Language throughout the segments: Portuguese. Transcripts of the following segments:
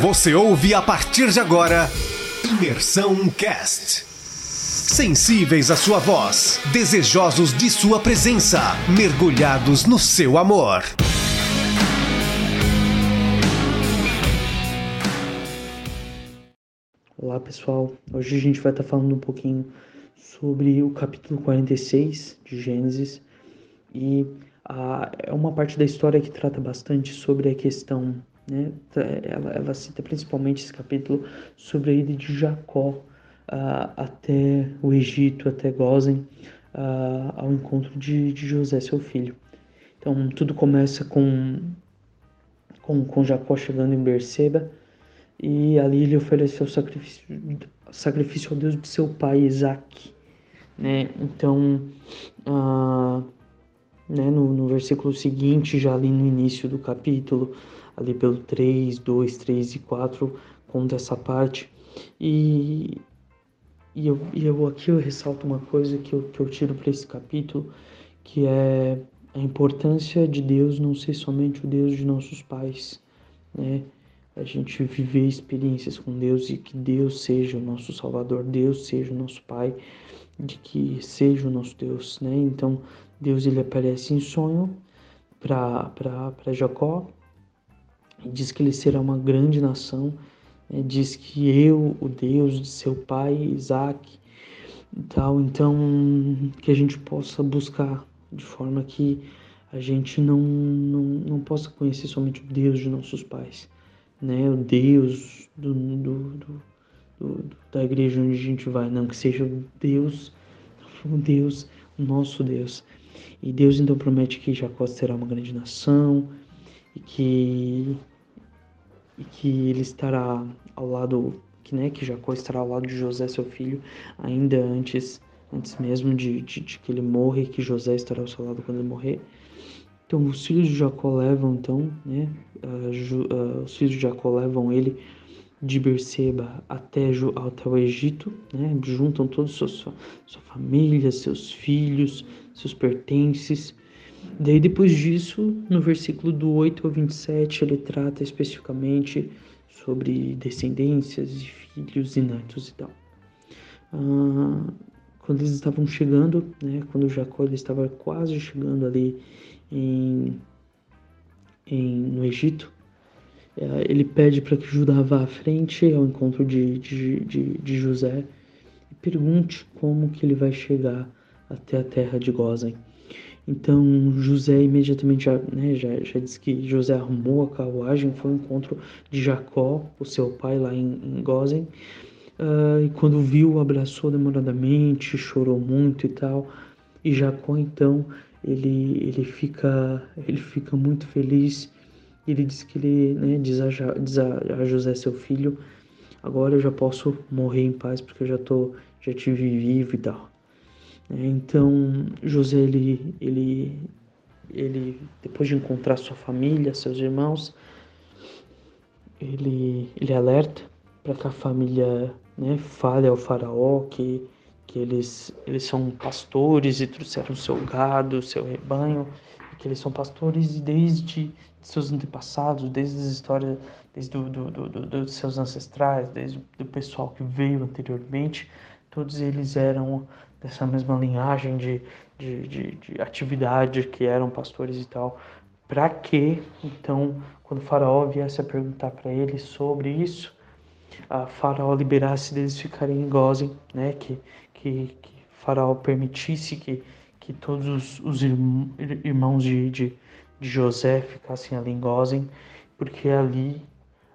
Você ouve a partir de agora Imersão Cast. Sensíveis à sua voz, desejosos de sua presença, mergulhados no seu amor. Olá pessoal, hoje a gente vai estar falando um pouquinho sobre o capítulo 46 de Gênesis e a, é uma parte da história que trata bastante sobre a questão, né? Ela, ela cita principalmente esse capítulo sobre a ida de Jacó uh, até o Egito, até Gozen, uh, ao encontro de, de José, seu filho. Então tudo começa com, com, com Jacó chegando em Berseba e ali ele ofereceu sacrifício, sacrifício ao Deus de seu pai Isaac. Né? Então, uh, né, no, no versículo seguinte, já ali no início do capítulo, ali pelo 3, 2, 3 e 4, conta essa parte. E, e, eu, e eu aqui eu ressalto uma coisa que eu, que eu tiro para esse capítulo, que é a importância de Deus não ser somente o Deus de nossos pais, né? A gente viver experiências com Deus e que Deus seja o nosso Salvador, Deus seja o nosso Pai, de que seja o nosso Deus, né? Então, Deus ele aparece em sonho para Jacó e diz que ele será uma grande nação. Né? Diz que eu, o Deus de seu pai Isaac, e tal. Então, que a gente possa buscar de forma que a gente não, não, não possa conhecer somente o Deus de nossos pais, né? O Deus do, do, do, do da igreja onde a gente vai, não que seja o Deus, o Deus, o nosso Deus. E Deus então promete que Jacó será uma grande nação e que e que ele estará ao lado que né que Jacó estará ao lado de José seu filho ainda antes antes mesmo de, de, de que ele morra e que José estará ao seu lado quando ele morrer. Então os filhos de Jacó levam então né uh, uh, os filhos de Jacó levam ele de Berseba até, até o Egito, né? juntam toda sua, sua família, seus filhos, seus pertences. Daí depois disso, no versículo do 8 ao 27, ele trata especificamente sobre descendências e filhos e netos e tal. Ah, quando eles estavam chegando, né, quando Jacó estava quase chegando ali em, em, no Egito, é, ele pede para que Judá vá à frente ao encontro de, de, de, de, José e pergunte como que ele vai chegar até a terra de Gozen. Então José imediatamente já, né, já, já disse que José arrumou a carruagem, foi ao encontro de Jacó, o seu pai lá em, em Gozen, uh, e quando viu, abraçou demoradamente, chorou muito e tal. E Jacó então ele, ele fica ele fica muito feliz ele diz que ele né, diz, a, diz a, José, seu filho, agora eu já posso morrer em paz porque eu já tô, já tive vivo e tal. Então José ele, ele, ele depois de encontrar sua família, seus irmãos, ele, ele alerta para que a família né, fale ao faraó que, que eles, eles são pastores e trouxeram seu gado, seu rebanho, que eles são pastores desde seus antepassados, desde as histórias, desde do, do, do, dos seus ancestrais, desde o pessoal que veio anteriormente, todos eles eram dessa mesma linhagem de, de, de, de atividade que eram pastores e tal. Para que, então, quando faraó viesse a perguntar para eles sobre isso, a faraó liberasse deles ficarem em Gozen, né? Que, que, que faraó permitisse que, que todos os, os irmãos de, de de José ficassem ali em Gozen, porque ali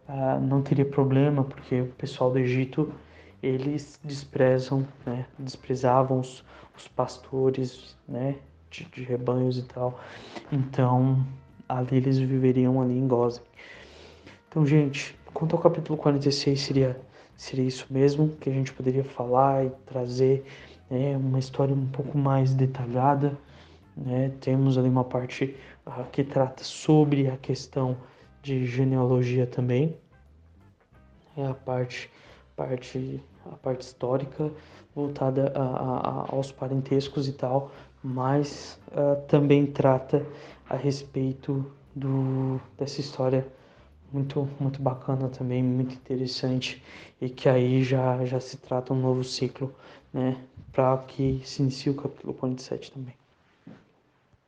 ah, não teria problema, porque o pessoal do Egito eles desprezam, né, desprezavam os, os pastores, né, de, de, rebanhos e tal. Então ali eles viveriam ali em Gozen. Então, gente, quanto ao capítulo 46 seria seria isso mesmo que a gente poderia falar e trazer né, uma história um pouco mais detalhada. Né? Temos ali uma parte que trata sobre a questão de genealogia também, é a parte, parte, a parte histórica voltada a, a, aos parentescos e tal, mas uh, também trata a respeito do, dessa história muito, muito bacana também, muito interessante e que aí já, já se trata um novo ciclo, né, para que se inicie o capítulo 47 também.